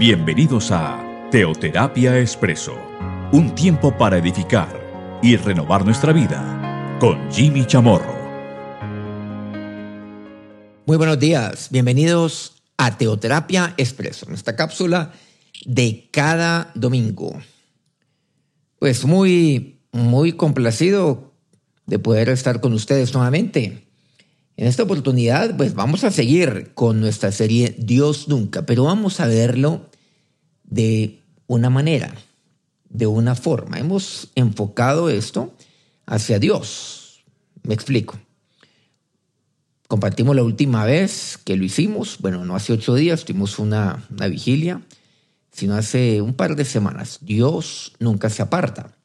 Bienvenidos a Teoterapia Expreso, un tiempo para edificar y renovar nuestra vida con Jimmy Chamorro. Muy buenos días, bienvenidos a Teoterapia Expreso, nuestra cápsula de cada domingo. Pues muy, muy complacido de poder estar con ustedes nuevamente. En esta oportunidad, pues vamos a seguir con nuestra serie Dios nunca, pero vamos a verlo de una manera, de una forma. Hemos enfocado esto hacia Dios. Me explico. Compartimos la última vez que lo hicimos, bueno, no hace ocho días, tuvimos una, una vigilia, sino hace un par de semanas. Dios nunca se aparta.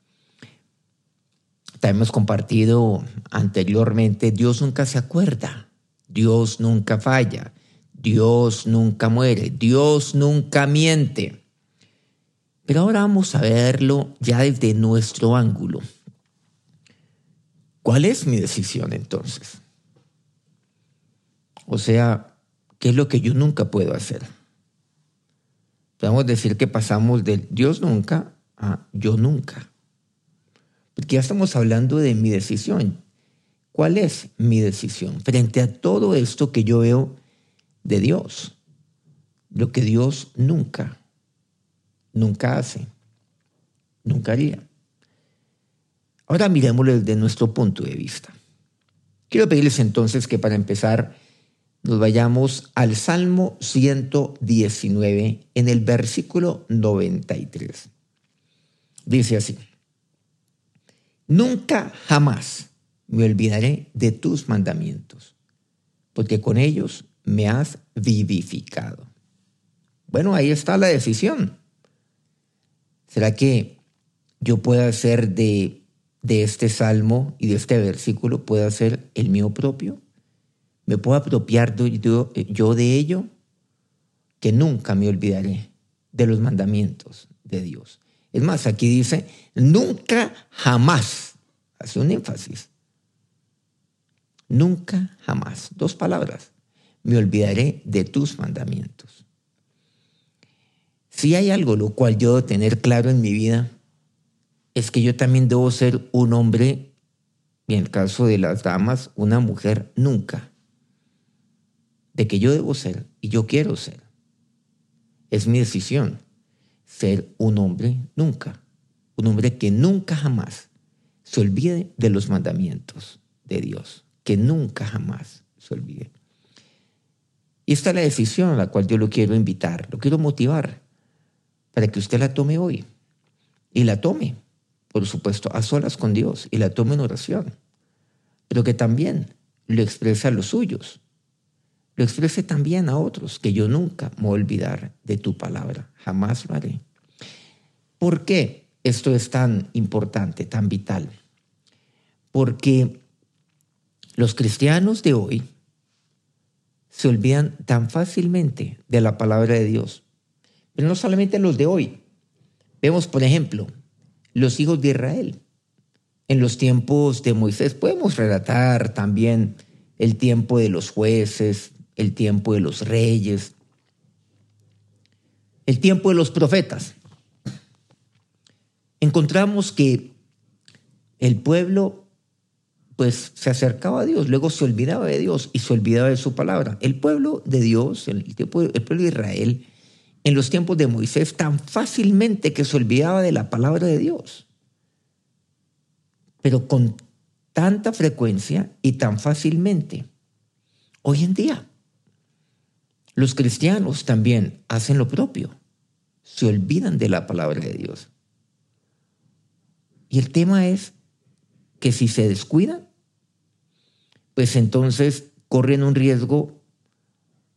También hemos compartido anteriormente, Dios nunca se acuerda, Dios nunca falla, Dios nunca muere, Dios nunca miente. Pero ahora vamos a verlo ya desde nuestro ángulo. ¿Cuál es mi decisión entonces? O sea, ¿qué es lo que yo nunca puedo hacer? Podemos decir que pasamos del Dios nunca a yo nunca. Porque ya estamos hablando de mi decisión. ¿Cuál es mi decisión frente a todo esto que yo veo de Dios? Lo que Dios nunca nunca hace, nunca haría. Ahora miremoslo desde nuestro punto de vista. Quiero pedirles entonces que para empezar nos vayamos al Salmo 119 en el versículo 93. Dice así, Nunca jamás me olvidaré de tus mandamientos, porque con ellos me has vivificado. Bueno, ahí está la decisión. ¿Será que yo pueda hacer de, de este salmo y de este versículo, pueda hacer el mío propio? ¿Me puedo apropiar yo, yo de ello? Que nunca me olvidaré de los mandamientos de Dios. Es más, aquí dice, nunca jamás. Hace un énfasis. Nunca jamás. Dos palabras. Me olvidaré de tus mandamientos. Si hay algo lo cual yo debo tener claro en mi vida, es que yo también debo ser un hombre, y en el caso de las damas, una mujer nunca. De que yo debo ser y yo quiero ser. Es mi decisión ser un hombre nunca. Un hombre que nunca jamás se olvide de los mandamientos de Dios. Que nunca jamás se olvide. Y esta es la decisión a la cual yo lo quiero invitar, lo quiero motivar para que usted la tome hoy. Y la tome, por supuesto, a solas con Dios y la tome en oración. Pero que también lo exprese a los suyos. Lo exprese también a otros, que yo nunca me voy a olvidar de tu palabra. Jamás lo haré. ¿Por qué esto es tan importante, tan vital? Porque los cristianos de hoy se olvidan tan fácilmente de la palabra de Dios pero no solamente los de hoy. Vemos, por ejemplo, los hijos de Israel. En los tiempos de Moisés podemos relatar también el tiempo de los jueces, el tiempo de los reyes, el tiempo de los profetas. Encontramos que el pueblo pues se acercaba a Dios, luego se olvidaba de Dios y se olvidaba de su palabra. El pueblo de Dios, el, el pueblo de Israel, en los tiempos de Moisés tan fácilmente que se olvidaba de la palabra de Dios. Pero con tanta frecuencia y tan fácilmente. Hoy en día, los cristianos también hacen lo propio. Se olvidan de la palabra de Dios. Y el tema es que si se descuidan, pues entonces corren un riesgo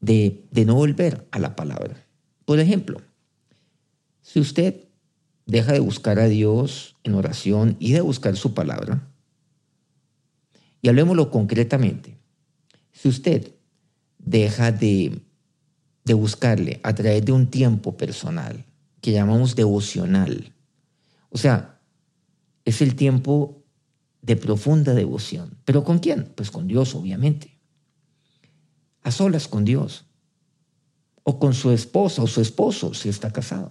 de, de no volver a la palabra. Por ejemplo, si usted deja de buscar a Dios en oración y de buscar su palabra, y hablemoslo concretamente, si usted deja de, de buscarle a través de un tiempo personal que llamamos devocional, o sea, es el tiempo de profunda devoción. ¿Pero con quién? Pues con Dios, obviamente. A solas con Dios o con su esposa o su esposo si está casado.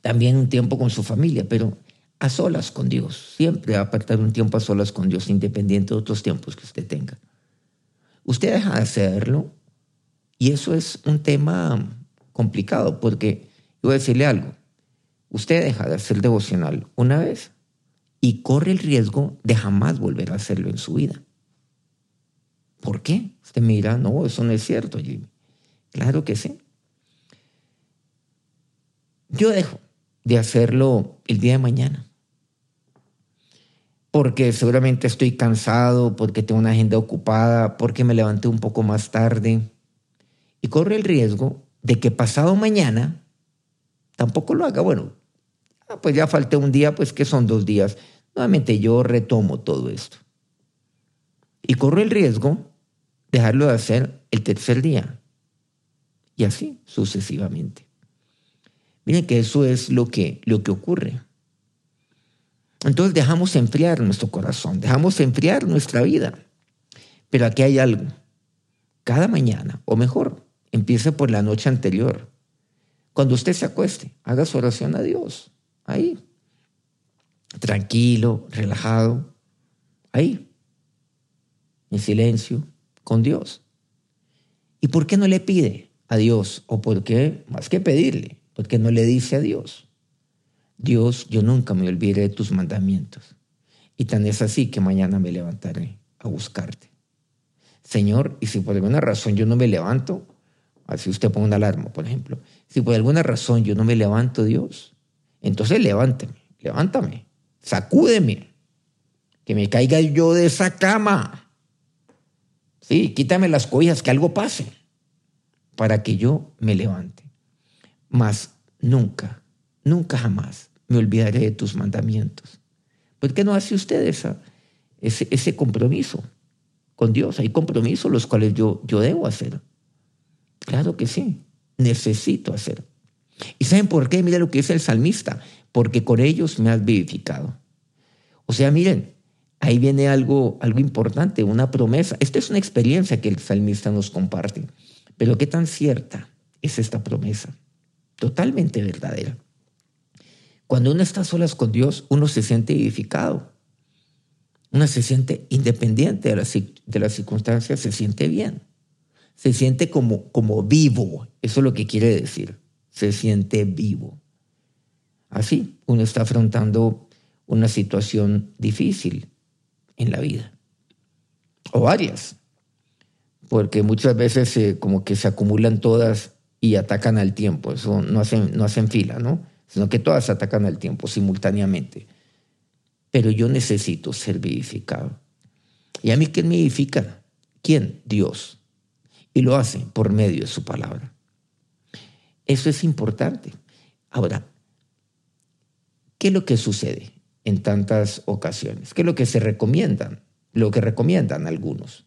También un tiempo con su familia, pero a solas con Dios. Siempre apartar un tiempo a solas con Dios, independiente de otros tiempos que usted tenga. Usted deja de hacerlo y eso es un tema complicado porque, voy a decirle algo, usted deja de hacer devocional una vez y corre el riesgo de jamás volver a hacerlo en su vida. ¿Por qué? Usted mira, no, eso no es cierto, Jimmy. Claro que sí. Yo dejo de hacerlo el día de mañana. Porque seguramente estoy cansado, porque tengo una agenda ocupada, porque me levanté un poco más tarde. Y corre el riesgo de que pasado mañana tampoco lo haga. Bueno, ah, pues ya falté un día, pues que son dos días. Nuevamente yo retomo todo esto. Y corro el riesgo de dejarlo de hacer el tercer día. Y así sucesivamente. Miren que eso es lo que, lo que ocurre. Entonces dejamos enfriar nuestro corazón, dejamos enfriar nuestra vida. Pero aquí hay algo. Cada mañana, o mejor, empiece por la noche anterior. Cuando usted se acueste, haga su oración a Dios. Ahí. Tranquilo, relajado. Ahí. En silencio, con Dios. ¿Y por qué no le pide a Dios? ¿O por qué, más que pedirle, porque no le dice a Dios, Dios, yo nunca me olvidaré de tus mandamientos. Y tan es así que mañana me levantaré a buscarte. Señor, y si por alguna razón yo no me levanto, así usted pone una alarma, por ejemplo, si por alguna razón yo no me levanto, Dios, entonces levántame, levántame, sacúdeme, que me caiga yo de esa cama. Sí, quítame las cobijas, que algo pase, para que yo me levante. Mas nunca, nunca jamás me olvidaré de tus mandamientos. ¿Por qué no hace usted ese, ese compromiso con Dios? Hay compromisos los cuales yo, yo debo hacer. Claro que sí, necesito hacer. ¿Y saben por qué? Mira lo que dice el salmista, porque con ellos me has vivificado. O sea, miren, ahí viene algo, algo importante, una promesa. Esta es una experiencia que el salmista nos comparte. Pero qué tan cierta es esta promesa totalmente verdadera. Cuando uno está solas con Dios, uno se siente edificado. Uno se siente independiente de las, de las circunstancias, se siente bien. Se siente como, como vivo. Eso es lo que quiere decir. Se siente vivo. Así, uno está afrontando una situación difícil en la vida. O varias. Porque muchas veces como que se acumulan todas y atacan al tiempo. Eso no hacen, no hacen fila, ¿no? Sino que todas atacan al tiempo simultáneamente. Pero yo necesito ser vivificado. ¿Y a mí quién me vivifica? ¿Quién? Dios. Y lo hace por medio de su palabra. Eso es importante. Ahora, ¿qué es lo que sucede en tantas ocasiones? ¿Qué es lo que se recomiendan? Lo que recomiendan algunos.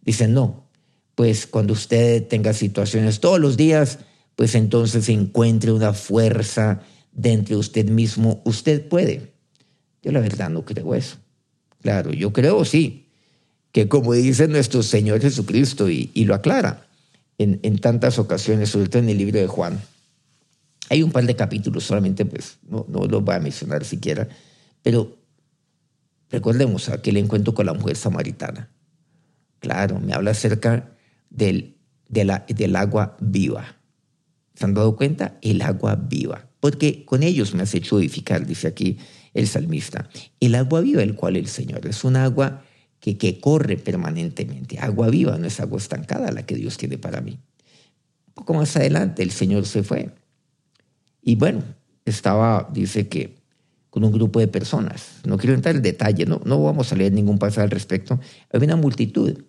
Dicen, no, pues cuando usted tenga situaciones todos los días, pues entonces encuentre una fuerza dentro de usted mismo. Usted puede. Yo la verdad no creo eso. Claro, yo creo sí, que como dice nuestro Señor Jesucristo y, lo aclara en, en, tantas ocasiones, sobre todo en el libro de Juan, hay un par de capítulos solamente, pues no, no los voy a mencionar siquiera, pero recordemos aquel encuentro con la mujer samaritana. Claro, me habla acerca del, del agua viva. ¿Se han dado cuenta? El agua viva. Porque con ellos me has hecho edificar, dice aquí el salmista. El agua viva, el cual el Señor es un agua que, que corre permanentemente. Agua viva, no es agua estancada la que Dios tiene para mí. Un poco más adelante el Señor se fue. Y bueno, estaba, dice que con un grupo de personas. No quiero entrar en detalle, no, no vamos a leer ningún pasaje al respecto. Había una multitud.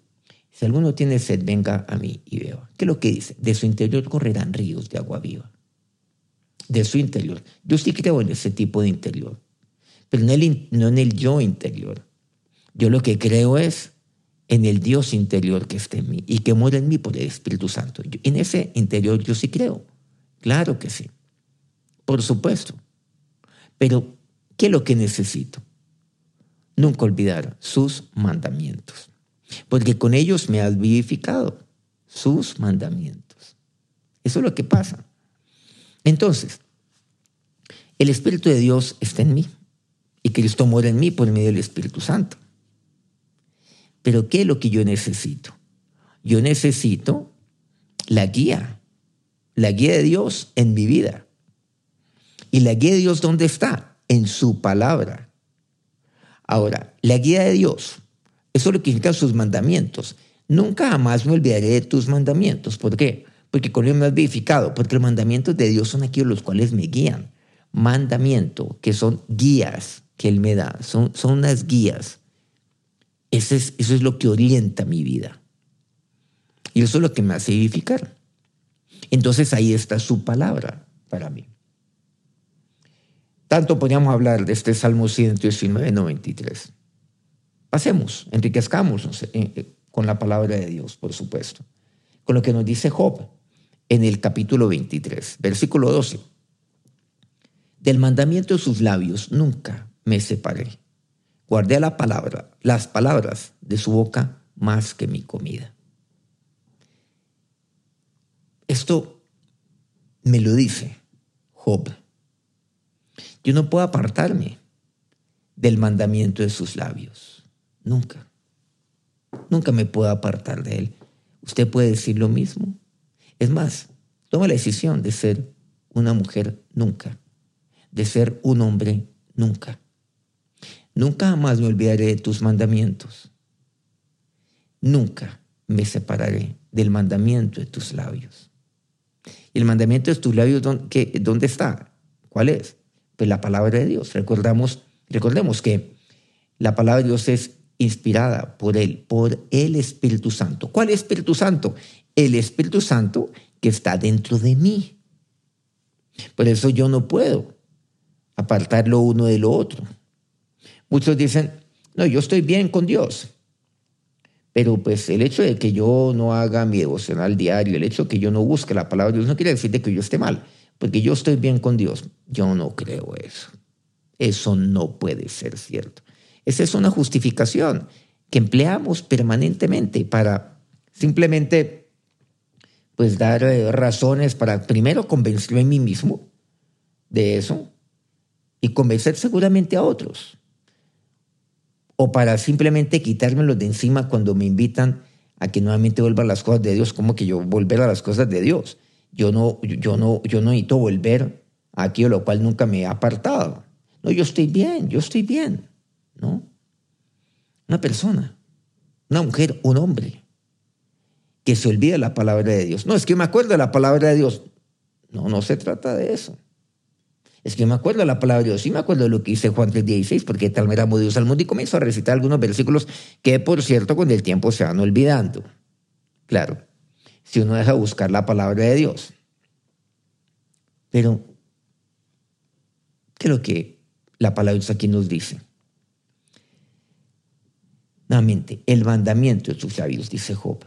Si alguno tiene sed, venga a mí y beba. ¿Qué es lo que dice? De su interior correrán ríos de agua viva. De su interior. Yo sí creo en ese tipo de interior, pero no, en el yo interior. Yo lo que creo es en el Dios interior que está en mí y que muere en mí por el Espíritu Santo. en ese interior yo sí creo. Claro que sí. Por supuesto. Pero, ¿qué es lo que necesito? Nunca olvidar sus mandamientos porque con ellos me has vivificado. sus mandamientos. Eso es lo que pasa. Entonces, el Espíritu de Dios está en mí y Cristo mora en mí por medio del Espíritu Santo. Pero ¿qué es lo que yo necesito? Yo necesito la guía, la guía de Dios en mi vida. ¿Y la guía de Dios dónde está? En su palabra. Ahora, la guía de Dios, eso es lo que significa sus mandamientos. Nunca jamás me olvidaré de tus mandamientos. ¿Por qué? Porque con ellos me has vivificado, porque los mandamientos de Dios son aquellos los cuales me guían. Mandamiento, que son guías que Él me da, son, son unas guías. Eso es, eso es lo que orienta mi vida. Y eso es lo que me hace vivificar. Entonces ahí está su palabra para mí. Tanto podríamos hablar de este Salmo 119, 93. Pasemos, enriquezcamos eh, con la palabra de Dios, por supuesto. Con lo que nos dice Job en el capítulo 23, versículo 12. Del mandamiento de sus labios nunca me separé. Guardé la palabra, las palabras de su boca más que mi comida. Esto me lo dice Job. Yo no puedo apartarme del mandamiento de sus labios. Nunca. Nunca me puedo apartar de él. Usted puede decir lo mismo. Es más, toma la decisión de ser una mujer nunca, de ser un hombre nunca. Nunca jamás me olvidaré de tus mandamientos. Nunca me separaré del mandamiento de tus labios. ¿Y el mandamiento de tus labios dónde está? ¿Cuál es? Pues la palabra de Dios. Recordamos, recordemos que la palabra de Dios es inspirada por Él, por el Espíritu Santo. ¿Cuál Espíritu Santo? El Espíritu Santo que está dentro de mí. Por eso yo no puedo apartar lo uno de lo otro. Muchos dicen, no, yo estoy bien con Dios. Pero pues el hecho de que yo no haga mi devocional diario, el hecho de que yo no busque la palabra de Dios, no quiere decir que yo esté mal, porque yo estoy bien con Dios. Yo no creo eso. Eso no puede ser cierto. Esa es una justificación que empleamos permanentemente para simplemente pues dar eh, razones para primero convencerme a mí mismo de eso y convencer seguramente a otros. O para simplemente quitármelo de encima cuando me invitan a que nuevamente vuelva a las cosas de Dios, como que yo volver a las cosas de Dios. Yo no, yo no, yo no necesito volver a aquello lo cual nunca me he apartado. No, yo estoy bien, yo estoy bien. ¿No? Una persona, una mujer, un hombre, que se olvida la palabra de Dios. No, es que me acuerdo de la palabra de Dios. No, no se trata de eso. Es que me acuerdo de la palabra de Dios. Sí me acuerdo de lo que dice Juan 3.16, porque tal me amo Dios al mundo y comienzo a recitar algunos versículos que, por cierto, con el tiempo se van olvidando. Claro, si uno deja buscar la palabra de Dios. Pero, ¿qué lo que la palabra de Dios aquí nos dice? Nuevamente, el mandamiento de sus labios, dice Job.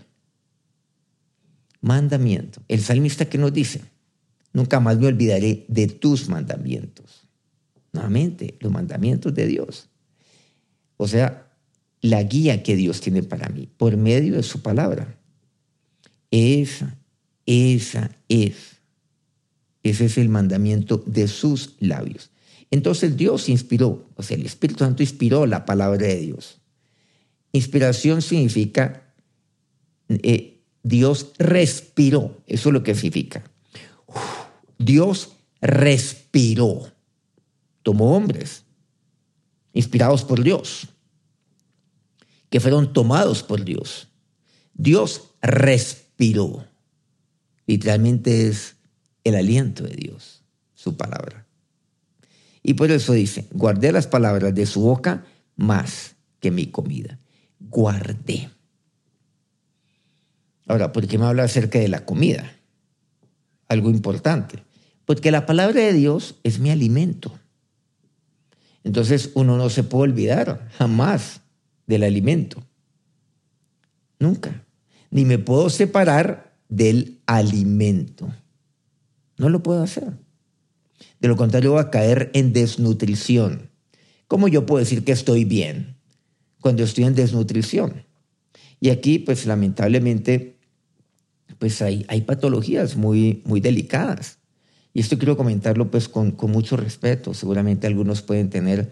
Mandamiento. El salmista que nos dice, nunca más me olvidaré de tus mandamientos. Nuevamente, los mandamientos de Dios. O sea, la guía que Dios tiene para mí por medio de su palabra. Esa, esa es. Ese es el mandamiento de sus labios. Entonces Dios inspiró, o sea, el Espíritu Santo inspiró la palabra de Dios. Inspiración significa eh, Dios respiró, eso es lo que significa. Dios respiró, tomó hombres inspirados por Dios, que fueron tomados por Dios. Dios respiró. Literalmente es el aliento de Dios, su palabra. Y por eso dice, guardé las palabras de su boca más que mi comida guardé. Ahora, ¿por qué me habla acerca de la comida? Algo importante. Porque la palabra de Dios es mi alimento. Entonces uno no se puede olvidar jamás del alimento. Nunca. Ni me puedo separar del alimento. No lo puedo hacer. De lo contrario, voy a caer en desnutrición. ¿Cómo yo puedo decir que estoy bien? Cuando estoy en desnutrición. Y aquí, pues lamentablemente, pues hay, hay patologías muy, muy delicadas. Y esto quiero comentarlo pues con, con mucho respeto. Seguramente algunos pueden tener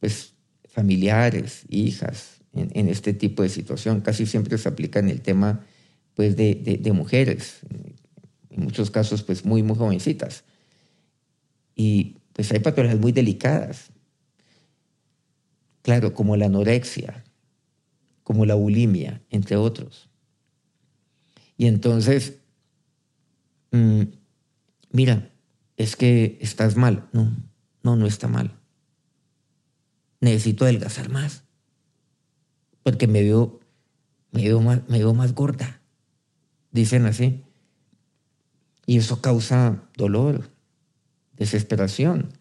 pues familiares, hijas en, este tipo de situación. Casi siempre se aplica en el tema pues de, de, de mujeres, en muchos casos pues muy, muy jovencitas. Y pues hay patologías muy delicadas. Claro, como la anorexia, como la bulimia, entre otros. Y entonces, mmm, mira, es que estás mal. No, no, no está mal. Necesito adelgazar más. Porque me veo, me más, me veo más gorda. Dicen así. Y eso causa dolor, desesperación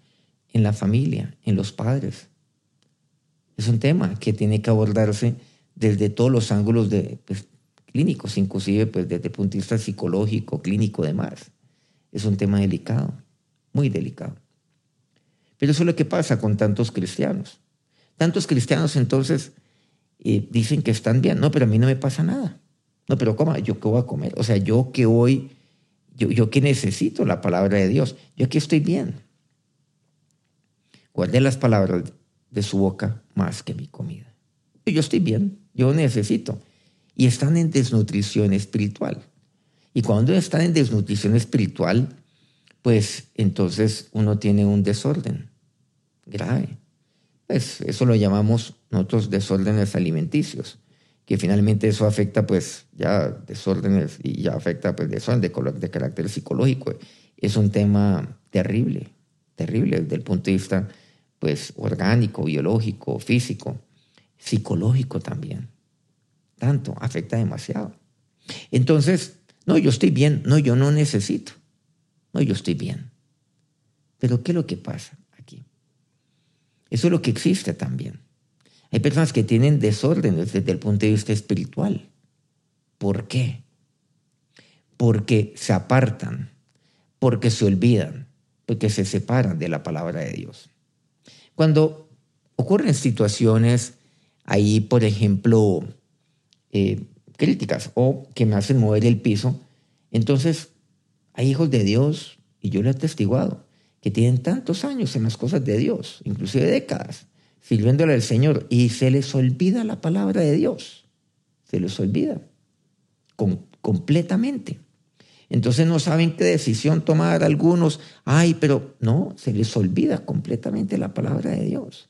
en la familia, en los padres. Es un tema que tiene que abordarse desde todos los ángulos de, pues, clínicos, inclusive pues, desde el punto de vista psicológico, clínico, demás. Es un tema delicado, muy delicado. Pero eso es lo que pasa con tantos cristianos. Tantos cristianos entonces eh, dicen que están bien. No, pero a mí no me pasa nada. No, pero ¿cómo? ¿Yo qué voy a comer? O sea, yo que hoy, yo, yo que necesito la palabra de Dios, yo aquí estoy bien. Guardé las palabras de su boca más que mi comida. Yo estoy bien, yo necesito y están en desnutrición espiritual. Y cuando están en desnutrición espiritual, pues entonces uno tiene un desorden grave. Pues eso lo llamamos nosotros desórdenes alimenticios, que finalmente eso afecta pues ya desórdenes y ya afecta pues desorden de, de carácter psicológico. Es un tema terrible, terrible desde el punto de vista pues orgánico, biológico, físico, psicológico también tanto, afecta demasiado. Entonces, no, yo estoy bien, no, yo no necesito, no, yo estoy bien. Pero ¿qué es lo que pasa aquí? Eso es lo que existe también. Hay personas que tienen desórdenes desde el punto de vista espiritual. ¿Por qué? Porque se apartan, porque se olvidan, porque se separan de la palabra de Dios. Cuando ocurren situaciones ahí, por ejemplo, eh, críticas o que me hacen mover el piso. Entonces, hay hijos de Dios, y yo lo he atestiguado, que tienen tantos años en las cosas de Dios, inclusive décadas, sirviéndole al Señor, y se les olvida la palabra de Dios. Se les olvida completamente. Entonces no saben qué decisión tomar algunos. Ay, pero no, se les olvida completamente la palabra de Dios.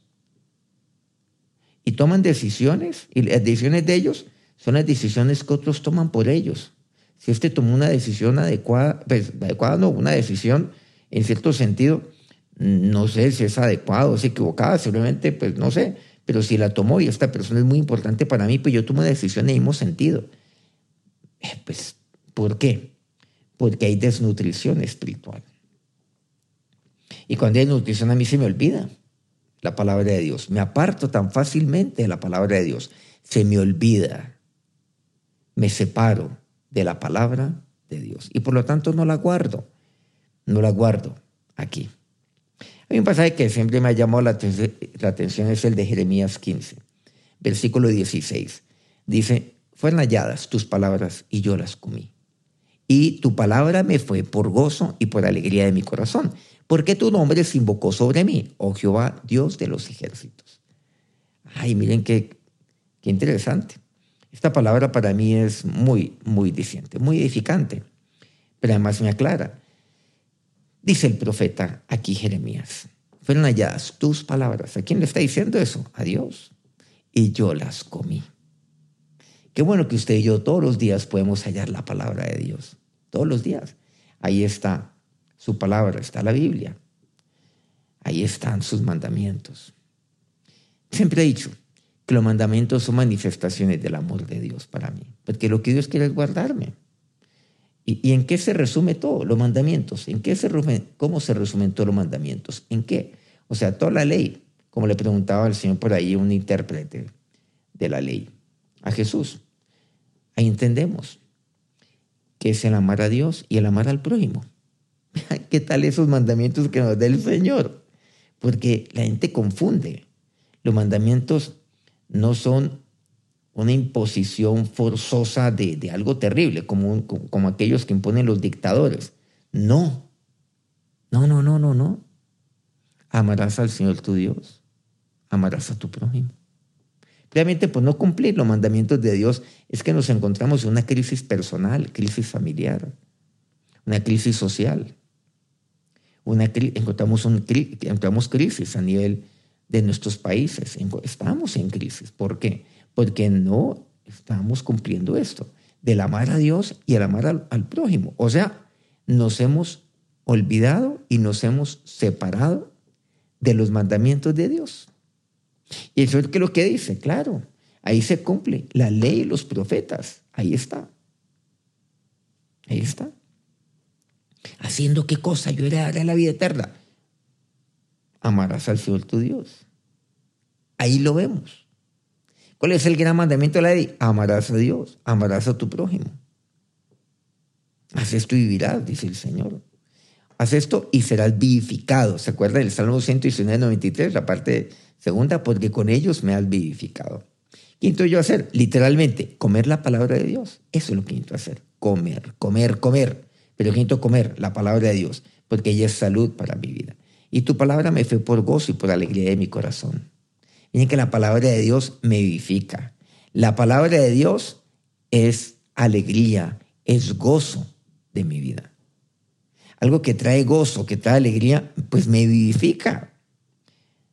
Y toman decisiones, y las decisiones de ellos son las decisiones que otros toman por ellos. Si este tomó una decisión adecuada, pues adecuada no, una decisión en cierto sentido, no sé si es adecuada o es equivocada, seguramente, pues no sé, pero si la tomó y esta persona es muy importante para mí, pues yo tomo una decisión en el mismo sentido. Eh, pues, ¿por qué? Porque hay desnutrición espiritual. Y cuando hay desnutrición a mí se me olvida la palabra de Dios. Me aparto tan fácilmente de la palabra de Dios. Se me olvida me separo de la palabra de Dios y por lo tanto no la guardo, no la guardo aquí. Hay un pasaje que siempre me ha llamado la, atención, es el de Jeremías 15, versículo 16. Dice, fueron halladas tus palabras y yo las comí. Y tu palabra me fue por gozo y por alegría de mi corazón, porque tu nombre se invocó sobre mí, oh Jehová, Dios de los ejércitos. Ay, miren qué, qué interesante. Esta palabra para mí es muy, muy diciente, muy edificante, pero además me aclara. Dice el profeta aquí Jeremías, fueron halladas tus palabras. ¿A quién le está diciendo eso? A Dios. Y yo las comí. Qué bueno que usted y yo todos los días podemos hallar la palabra de Dios. Todos los días. Ahí está su palabra, está la Biblia. Ahí están sus mandamientos. Siempre he dicho, que los mandamientos son manifestaciones del amor de Dios para mí, porque lo que Dios quiere es guardarme. ¿Y, en qué se resume todo? Los mandamientos. ¿En qué se resume, ¿Cómo se resumen todos los mandamientos? ¿En qué? O sea, toda la ley, como le preguntaba al Señor por ahí, un intérprete de la ley, a Jesús. Ahí entendemos que es el amar a Dios y el amar al prójimo. ¿Qué tal esos mandamientos que nos da el Señor? Porque la gente confunde. Los mandamientos no son una imposición forzosa de, algo terrible, como, como aquellos que imponen los dictadores. No, no, no, no, no, no. Amarás al Señor tu Dios, amarás a tu prójimo. Realmente, por no cumplir los mandamientos de Dios, es que nos encontramos en una crisis personal, crisis familiar, una crisis social. Una, encontramos, un, encontramos crisis a nivel de nuestros países. Estamos en crisis. ¿Por qué? Porque no estamos cumpliendo esto, del amar a Dios y el amar al prójimo. O sea, nos hemos olvidado y nos hemos separado de los mandamientos de Dios. Y eso es lo que dice, claro, ahí se cumple la ley y los profetas, ahí está. Ahí está. ¿Haciendo qué cosa? Yo heredaré la vida eterna. Amarás al Señor tu Dios. Ahí lo vemos. ¿Cuál es el gran mandamiento de la ley? Amarás a Dios, amarás a tu prójimo. Haz esto y vivirás, dice el Señor. Haz esto y serás vivificado. ¿Se acuerda del Salmo 119, 93, la parte segunda? Porque con ellos me has vivificado. Quinto yo hacer, literalmente, comer la palabra de Dios. Eso es lo quinto hacer. Comer, comer, comer. Pero quinto, comer la palabra de Dios, porque ella es salud para mi vida. Y tu palabra me fue por gozo y por alegría de mi corazón. Miren que la palabra de Dios me vivifica. La palabra de Dios es alegría, es gozo de mi vida. Algo que trae gozo, que trae alegría, pues me vivifica.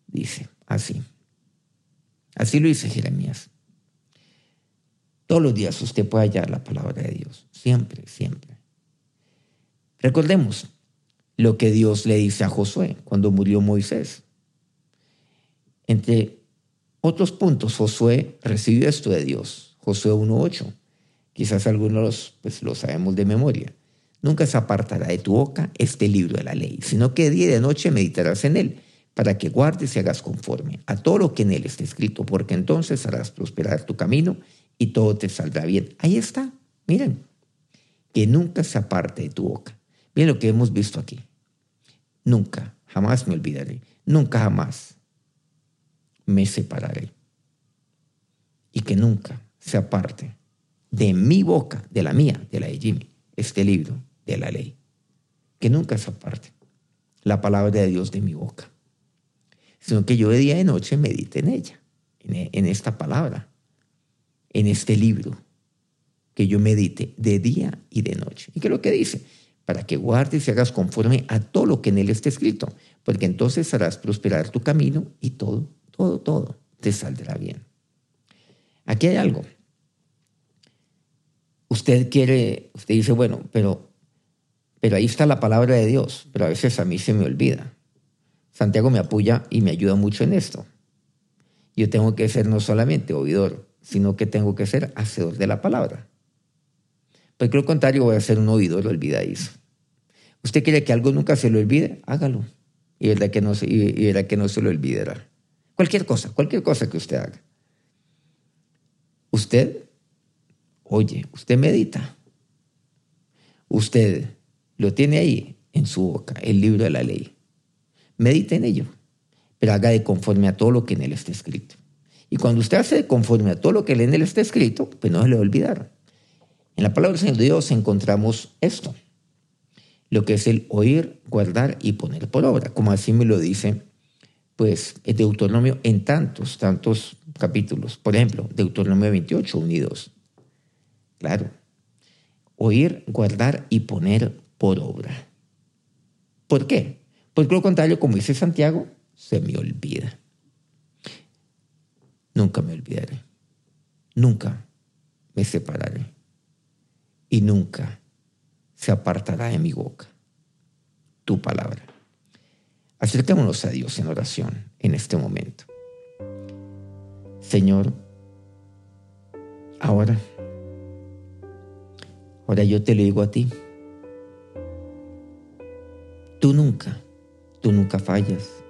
Dice así. Así lo dice Jeremías. Todos los días usted puede hallar la palabra de Dios. Siempre, siempre. Recordemos lo que Dios le dice a Josué cuando murió Moisés. Entre otros puntos, Josué recibió esto de Dios. Josué 1.8. Quizás algunos pues, lo sabemos de memoria. Nunca se apartará de tu boca este libro de la ley, sino que día y de noche meditarás en él, para que guardes y hagas conforme a todo lo que en él está escrito, porque entonces harás prosperar tu camino y todo te saldrá bien. Ahí está, miren, que nunca se aparte de tu boca. Miren lo que hemos visto aquí. Nunca, jamás me olvidaré, nunca jamás me separaré. Y que nunca se aparte de mi boca, de la mía, de la de Jimmy, este libro de la ley. Que nunca se aparte la palabra de Dios de mi boca, sino que yo de día y de noche medite en ella, en, esta palabra, en este libro, que yo medite de día y de noche. ¿Y qué es lo que dice? Para que guardes y hagas conforme a todo lo que en él está escrito, porque entonces harás prosperar tu camino y todo, todo, todo te saldrá bien. Aquí hay algo. Usted quiere, usted dice, bueno, pero pero ahí está la palabra de Dios, pero a veces a mí se me olvida. Santiago me apoya y me ayuda mucho en esto. Yo tengo que ser no solamente oidor, sino que tengo que ser hacedor de la palabra. Porque lo contrario voy a ser un oidor olvidadizo. ¿Usted quiere que algo nunca se le olvide? Hágalo. Y verá que no que no se lo olvidará. Cualquier cosa, cualquier cosa que usted haga. Usted oye, usted medita. Usted lo tiene ahí en su boca, el libro de la ley. Medite en ello, pero haga de conforme a todo lo que en él está escrito. Y cuando usted hace de conforme a todo lo que en él está escrito, pues no se le va olvidar. En la palabra del Señor Dios encontramos esto, lo que es el oír, guardar y poner por obra, como así me lo dice pues Deuteronomio en tantos, tantos capítulos. Por ejemplo, Deuteronomio 28, 1 y 2. Claro. Oír, guardar y poner por obra. ¿Por qué? Porque lo contrario, como dice Santiago, se me olvida. Nunca me olvidaré. Nunca me separaré. Y nunca se apartará de mi boca tu palabra. Acerquémonos a Dios en oración en este momento. Señor, ahora, ahora yo te lo digo a ti. Tú nunca, tú nunca fallas.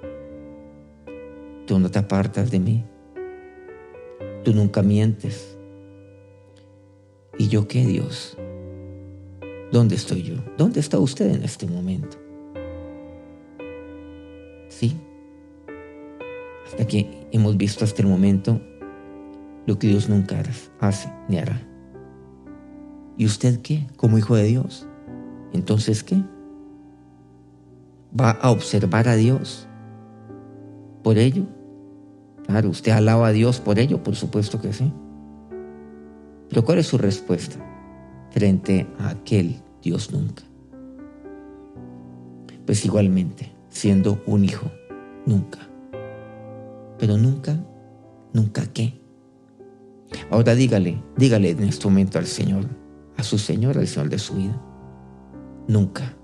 Tú no te apartas de mí. Tú nunca mientes. ¿Y yo qué, Dios? ¿Dónde estoy yo? ¿Dónde está usted en este momento? Sí. Hasta que hemos visto hasta el momento lo que Dios nunca hace ni hará. ¿Y usted qué? Como hijo de Dios. Entonces, ¿qué? ¿Va a observar a Dios por ello? Claro, ¿usted alaba a Dios por ello? Por supuesto que sí. Pero ¿cuál es su respuesta frente a aquel Dios nunca? Pues igualmente, siendo un hijo, nunca. Pero nunca, nunca qué. Ahora dígale, dígale en este momento al Señor, a su Señor, al Señor de su vida. Nunca,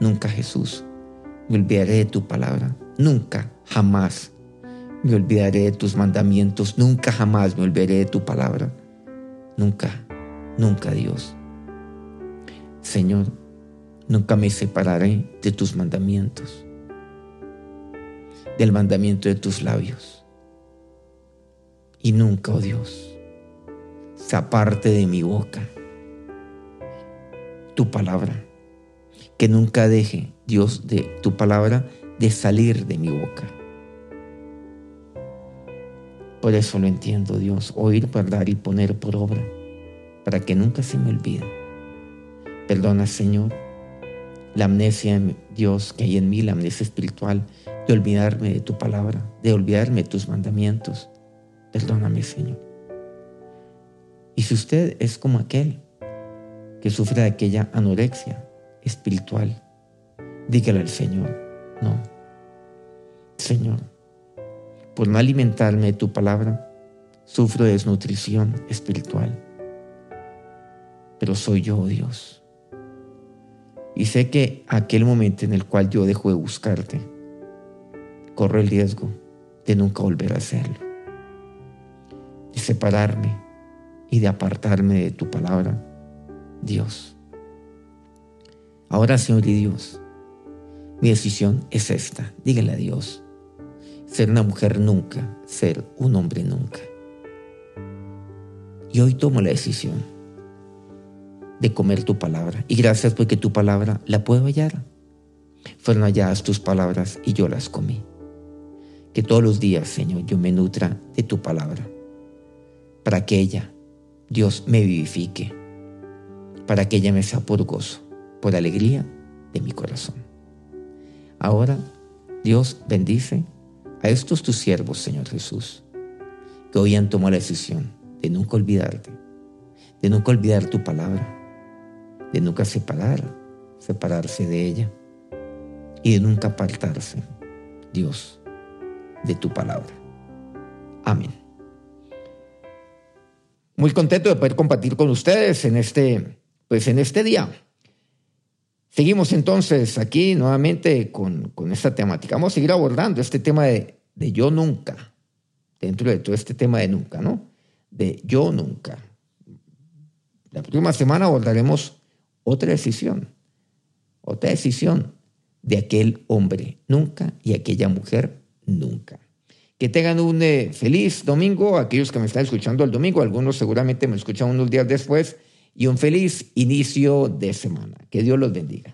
nunca Jesús, me olvidaré de tu palabra. Nunca, jamás me olvidaré de tus mandamientos. Nunca, jamás me olvidaré de tu palabra. Nunca, nunca Dios. Señor, nunca me separaré de tus mandamientos, del mandamiento de tus labios. Y nunca, oh Dios, se aparte de mi boca tu palabra. Que nunca deje, Dios, de tu palabra de salir de mi boca. Por eso lo entiendo, Dios, oír, guardar y poner por obra, para que nunca se me olvide. Perdona, Señor, la amnesia, Dios, que hay en mí, la amnesia espiritual, de olvidarme de tu palabra, de olvidarme de tus mandamientos. Perdóname, Señor. Y si usted es como aquel que sufre de aquella anorexia espiritual, dígale al Señor, no, Señor, por no alimentarme de tu palabra, sufro de desnutrición espiritual. Pero soy yo, oh Dios. Y sé que aquel momento en el cual yo dejo de buscarte, corro el riesgo de nunca volver a hacerlo, de separarme y de apartarme de tu palabra, Dios. Ahora, Señor y Dios, mi decisión es esta. Dígale a Dios, ser una mujer nunca, ser un hombre nunca. Y hoy tomo la decisión de comer tu palabra. Y gracias porque tu palabra la puedo hallar. Fueron halladas tus palabras y yo las comí. Que todos los días, Señor, yo me nutra de tu palabra. Para que ella, Dios, me vivifique. Para que ella me sea por gozo, por alegría de mi corazón. Ahora, Dios bendice a estos tus siervos, Señor Jesús, que hoy han tomado la decisión de nunca olvidarte, de nunca olvidar tu palabra, de nunca separar, separarse de ella y de nunca apartarse, Dios, de tu palabra. Amén. Muy contento de poder compartir con ustedes en este, pues en este día. Seguimos entonces aquí nuevamente con, con, esta temática. Vamos a seguir abordando este tema de, de, yo nunca, dentro de todo este tema de nunca, ¿no? De yo nunca. La próxima semana abordaremos otra decisión, otra decisión de aquel hombre nunca y aquella mujer nunca. Que tengan un eh, feliz domingo, aquellos que me están escuchando el domingo, algunos seguramente me escuchan unos días después y un feliz inicio de semana. Que Dios los bendiga.